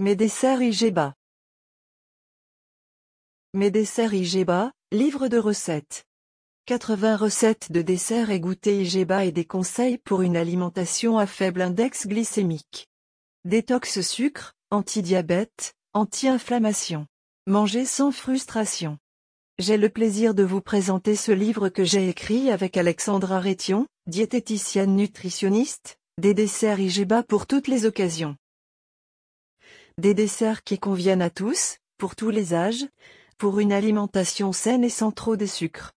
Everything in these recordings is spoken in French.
Mes desserts Igeba. Mes desserts Igeba, livre de recettes. 80 recettes de desserts et goûters Igeba et des conseils pour une alimentation à faible index glycémique. Détox sucre, anti-diabète, anti-inflammation. Manger sans frustration. J'ai le plaisir de vous présenter ce livre que j'ai écrit avec Alexandra Rétion, diététicienne nutritionniste, des desserts Igeba pour toutes les occasions. Des desserts qui conviennent à tous, pour tous les âges, pour une alimentation saine et sans trop de sucre.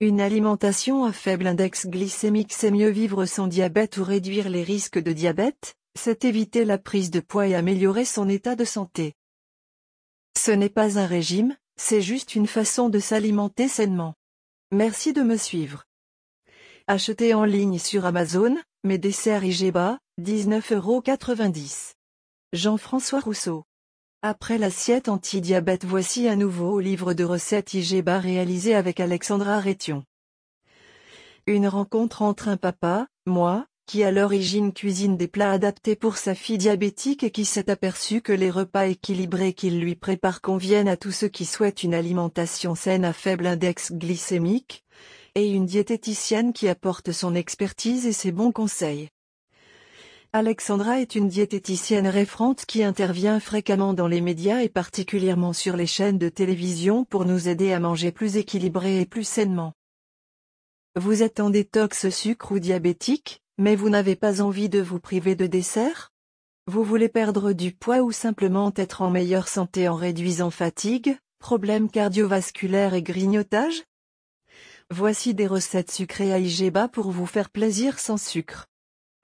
Une alimentation à faible index glycémique c'est mieux vivre sans diabète ou réduire les risques de diabète, c'est éviter la prise de poids et améliorer son état de santé. Ce n'est pas un régime, c'est juste une façon de s'alimenter sainement. Merci de me suivre. Achetez en ligne sur Amazon, mes desserts Igeba, 19,90€. Jean-François Rousseau. Après l'assiette anti-diabète voici un nouveau livre de recettes Igeba réalisé avec Alexandra Rétion. Une rencontre entre un papa, moi, qui à l'origine cuisine des plats adaptés pour sa fille diabétique et qui s'est aperçu que les repas équilibrés qu'il lui prépare conviennent à tous ceux qui souhaitent une alimentation saine à faible index glycémique, et une diététicienne qui apporte son expertise et ses bons conseils. Alexandra est une diététicienne référente qui intervient fréquemment dans les médias et particulièrement sur les chaînes de télévision pour nous aider à manger plus équilibré et plus sainement. Vous êtes en détox sucre ou diabétique mais vous n'avez pas envie de vous priver de dessert? Vous voulez perdre du poids ou simplement être en meilleure santé en réduisant fatigue, problèmes cardiovasculaires et grignotage? Voici des recettes sucrées à Igeba pour vous faire plaisir sans sucre.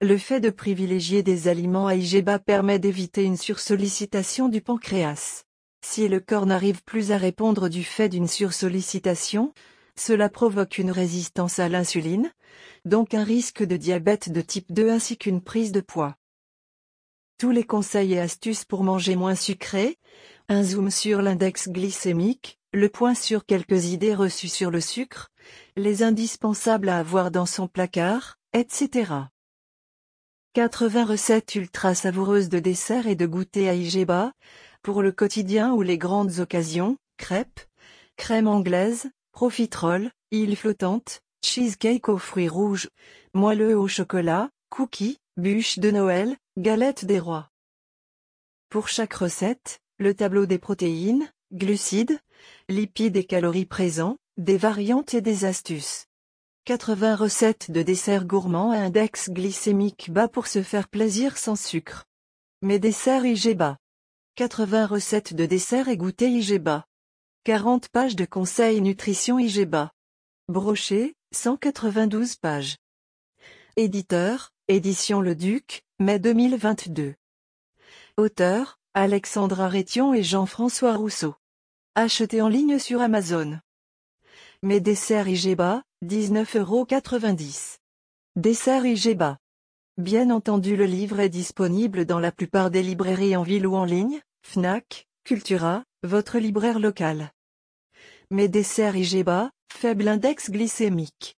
Le fait de privilégier des aliments à Igeba permet d'éviter une sursollicitation du pancréas. Si le corps n'arrive plus à répondre du fait d'une sursollicitation, cela provoque une résistance à l'insuline, donc un risque de diabète de type 2 ainsi qu'une prise de poids. Tous les conseils et astuces pour manger moins sucré, un zoom sur l'index glycémique, le point sur quelques idées reçues sur le sucre, les indispensables à avoir dans son placard, etc. 80 recettes ultra savoureuses de dessert et de goûter à Igeba, pour le quotidien ou les grandes occasions, crêpes, crème anglaise, profiterole, île flottante, cheesecake aux fruits rouges, moelleux au chocolat, cookies, bûches de Noël, galettes des rois. Pour chaque recette, le tableau des protéines, glucides, lipides et calories présents, des variantes et des astuces. 80 recettes de desserts gourmands à index glycémique bas pour se faire plaisir sans sucre. Mes desserts IGBA. 80 recettes de desserts et goûter IGBA. 40 pages de conseils nutrition IGBA. Brochet, 192 pages. Éditeur, Édition Le Duc, mai 2022. Auteur, Alexandra Rétion et Jean-François Rousseau. Acheté en ligne sur Amazon. Mes desserts Igeba, 19,90€. Dessert Igeba. Bien entendu le livre est disponible dans la plupart des librairies en ville ou en ligne, FNAC, Cultura, votre libraire local. Mes desserts Igeba, Faible index glycémique.